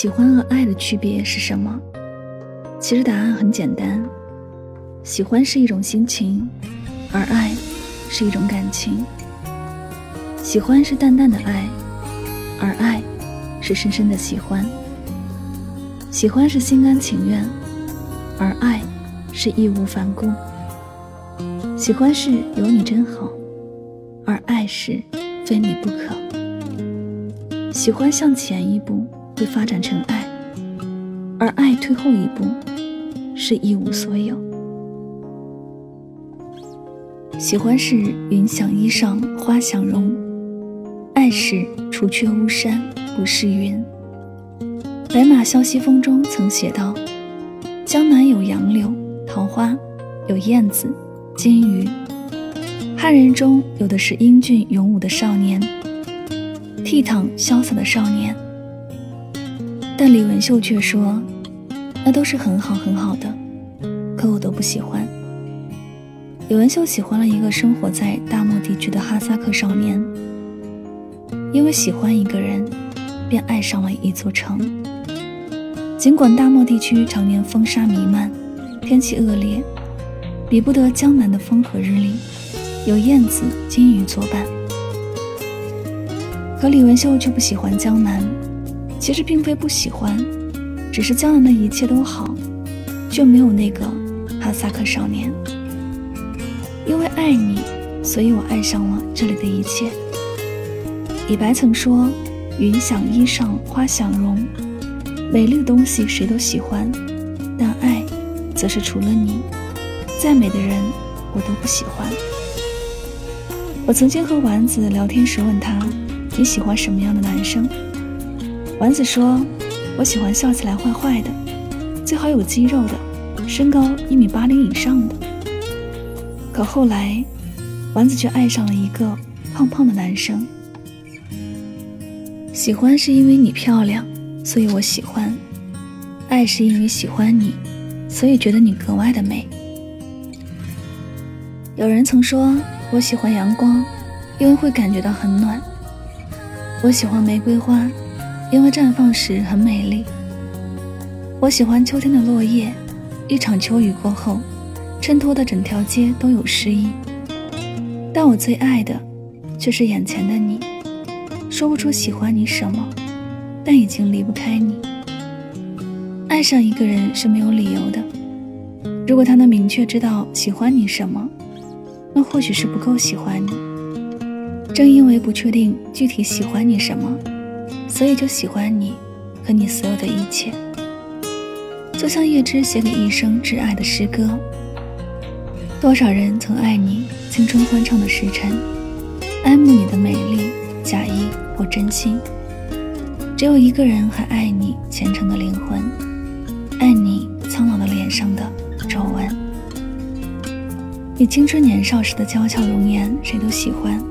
喜欢和爱的区别是什么？其实答案很简单，喜欢是一种心情，而爱是一种感情。喜欢是淡淡的爱，而爱是深深的喜欢。喜欢是心甘情愿，而爱是义无反顾。喜欢是有你真好，而爱是非你不可。喜欢向前一步会发展成爱，而爱退后一步是一无所有。喜欢是云想衣裳花想容，爱是除却巫山不是云。白马啸西风中曾写道：“江南有杨柳桃花，有燕子金鱼，汉人中有的是英俊勇武的少年。”倜傥潇洒的少年，但李文秀却说：“那都是很好很好的，可我都不喜欢。”李文秀喜欢了一个生活在大漠地区的哈萨克少年，因为喜欢一个人，便爱上了一座城。尽管大漠地区常年风沙弥漫，天气恶劣，比不得江南的风和日丽，有燕子、金鱼作伴。可李文秀却不喜欢江南，其实并非不喜欢，只是江南的一切都好，就没有那个哈萨克少年。因为爱你，所以我爱上了这里的一切。李白曾说：“云想衣裳花想容，美丽的东西谁都喜欢，但爱，则是除了你，再美的人我都不喜欢。”我曾经和丸子聊天时问他。你喜欢什么样的男生？丸子说：“我喜欢笑起来坏坏的，最好有肌肉的，身高一米八零以上的。”可后来，丸子却爱上了一个胖胖的男生。喜欢是因为你漂亮，所以我喜欢；爱是因为喜欢你，所以觉得你格外的美。有人曾说：“我喜欢阳光，因为会感觉到很暖。”我喜欢玫瑰花，因为绽放时很美丽。我喜欢秋天的落叶，一场秋雨过后，衬托的整条街都有诗意。但我最爱的，却是眼前的你。说不出喜欢你什么，但已经离不开你。爱上一个人是没有理由的。如果他能明确知道喜欢你什么，那或许是不够喜欢你。正因为不确定具体喜欢你什么，所以就喜欢你和你所有的一切。就像叶芝写给一生挚爱的诗歌：多少人曾爱你青春欢畅的时辰，爱慕你的美丽，假意或真心。只有一个人还爱你虔诚的灵魂，爱你苍老的脸上的皱纹。你青春年少时的娇俏容颜，谁都喜欢。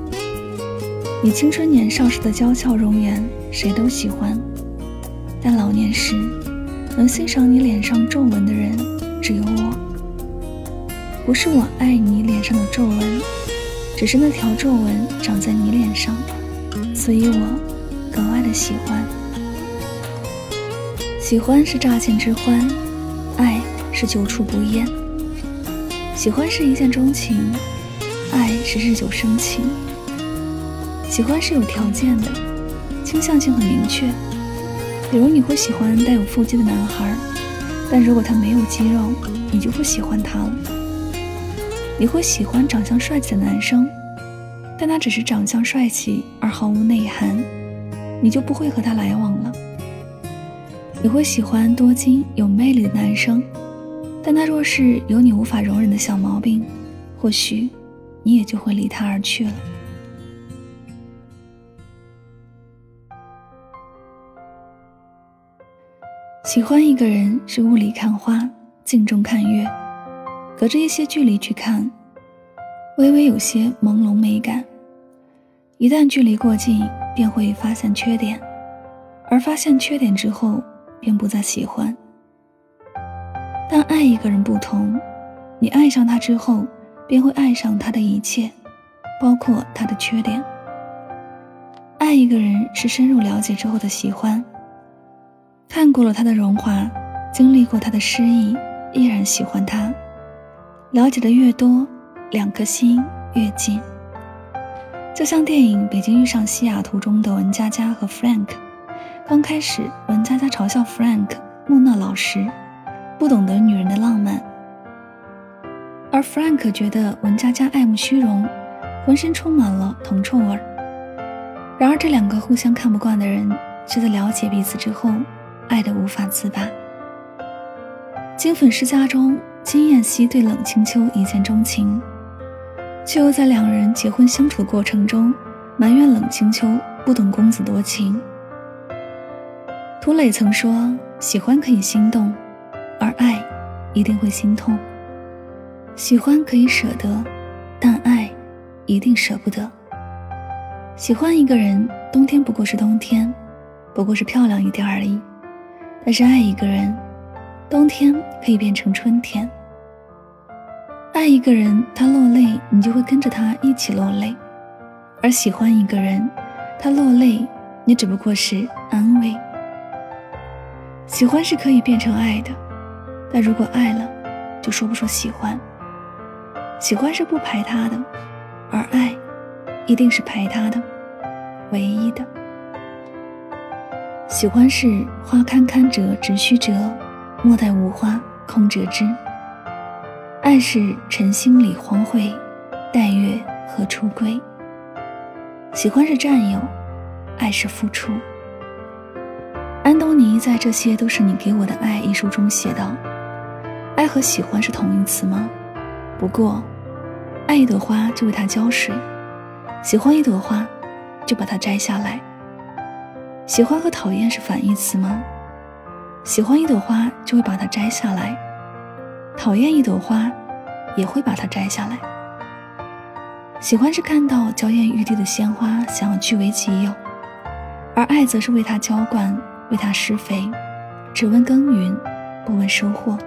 你青春年少时的娇俏容颜，谁都喜欢；但老年时，能欣赏你脸上皱纹的人，只有我。不是我爱你脸上的皱纹，只是那条皱纹长在你脸上，所以我格外的喜欢。喜欢是乍见之欢，爱是久处不厌。喜欢是一见钟情，爱是日久生情。喜欢是有条件的，倾向性很明确。比如你会喜欢带有腹肌的男孩，但如果他没有肌肉，你就不喜欢他了。你会喜欢长相帅气的男生，但他只是长相帅气而毫无内涵，你就不会和他来往了。你会喜欢多金有魅力的男生，但他若是有你无法容忍的小毛病，或许你也就会离他而去了。喜欢一个人是雾里看花，镜中看月，隔着一些距离去看，微微有些朦胧美感。一旦距离过近，便会发现缺点，而发现缺点之后，便不再喜欢。但爱一个人不同，你爱上他之后，便会爱上他的一切，包括他的缺点。爱一个人是深入了解之后的喜欢。看过了他的荣华，经历过他的失意，依然喜欢他。了解的越多，两颗心越近。就像电影《北京遇上西雅图》中的文佳佳和 Frank，刚开始文佳佳嘲笑 Frank 木讷老实，不懂得女人的浪漫，而 Frank 觉得文佳佳爱慕虚荣，浑身充满了铜臭味。然而这两个互相看不惯的人，却在了解彼此之后。爱得无法自拔。金粉世家中，金燕西对冷清秋一见钟情，却又在两人结婚相处的过程中埋怨冷清秋不懂公子多情。涂磊曾说：“喜欢可以心动，而爱一定会心痛。喜欢可以舍得，但爱一定舍不得。喜欢一个人，冬天不过是冬天，不过是漂亮一点而已。”但是爱一个人，冬天可以变成春天。爱一个人，他落泪，你就会跟着他一起落泪；而喜欢一个人，他落泪，你只不过是安慰。喜欢是可以变成爱的，但如果爱了，就说不出喜欢。喜欢是不排他的，而爱，一定是排他的，唯一的。喜欢是花堪堪折直须折，莫待无花空折枝。爱是晨星里黄会，待月何初归。喜欢是占有，爱是付出。安东尼在《这些都是你给我的爱》一书中写道：“爱和喜欢是同义词吗？不过，爱一朵花就为它浇水，喜欢一朵花就把它摘下来。”喜欢和讨厌是反义词吗？喜欢一朵花就会把它摘下来，讨厌一朵花也会把它摘下来。喜欢是看到娇艳欲滴的鲜花想要据为己有，而爱则是为它浇灌，为它施肥，只问耕耘，不问收获。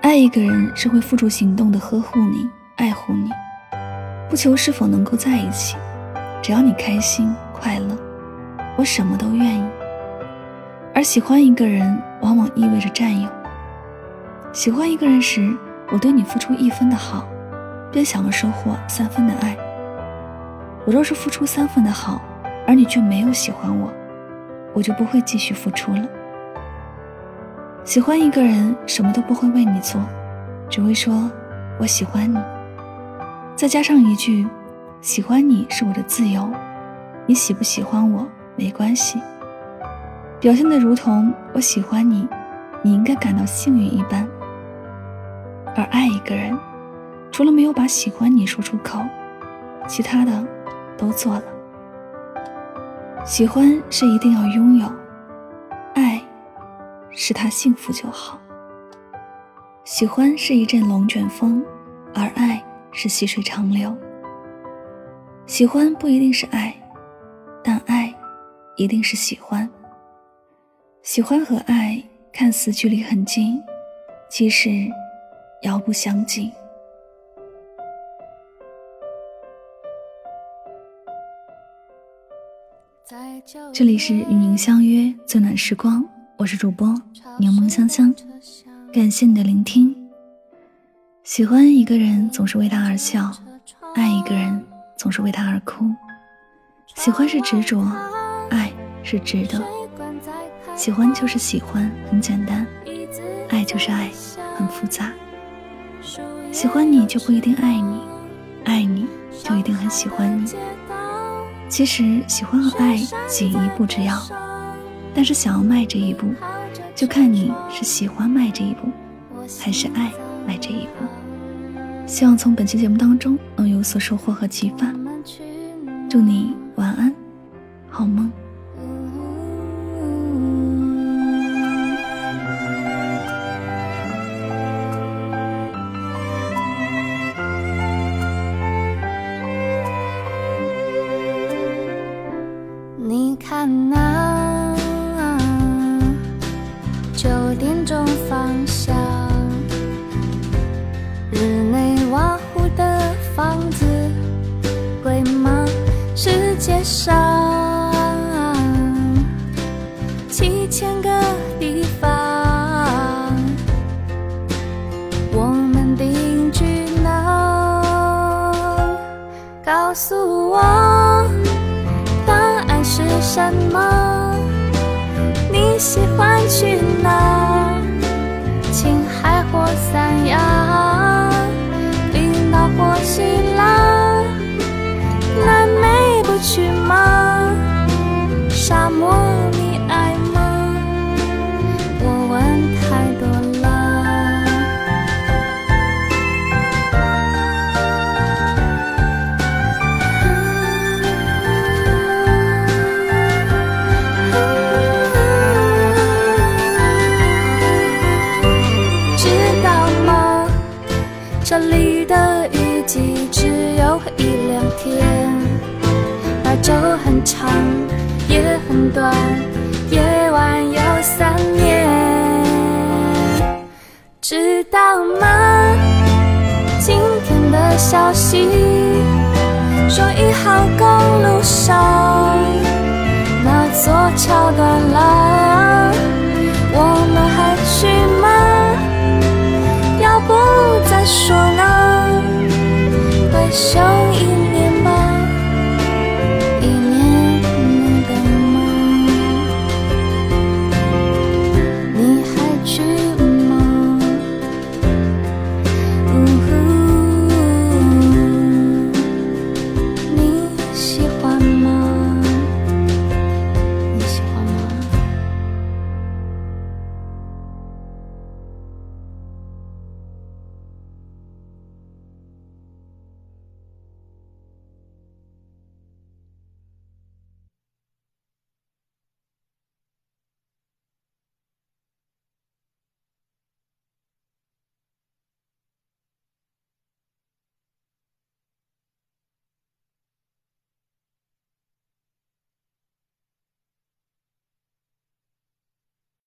爱一个人是会付诸行动的呵护你、爱护你，不求是否能够在一起。只要你开心快乐，我什么都愿意。而喜欢一个人，往往意味着占有。喜欢一个人时，我对你付出一分的好，便想要收获三分的爱。我若是付出三分的好，而你却没有喜欢我，我就不会继续付出了。喜欢一个人，什么都不会为你做，只会说我喜欢你，再加上一句。喜欢你是我的自由，你喜不喜欢我没关系。表现的如同我喜欢你，你应该感到幸运一般。而爱一个人，除了没有把喜欢你说出口，其他的都做了。喜欢是一定要拥有，爱是他幸福就好。喜欢是一阵龙卷风，而爱是细水长流。喜欢不一定是爱，但爱一定是喜欢。喜欢和爱看似距离很近，其实遥不相近。这里是与您相约最暖时光，我是主播柠檬香香，感谢你的聆听。喜欢一个人，总是为他而笑；总是为他而哭，喜欢是执着，爱是值得。喜欢就是喜欢，很简单；爱就是爱，很复杂。喜欢你就不一定爱你，爱你就一定很喜欢你。其实喜欢和爱仅一步之遥，但是想要迈这一步，就看你是喜欢迈这一步，还是爱迈这一步。希望从本期节目当中能有所收获和启发。祝你晚安，好梦。告诉我答案。是什么？你喜欢去哪？青海或三知道吗？今天的消息说一号公路上那座桥断了，我们还去吗？要不再说呢？回。声音。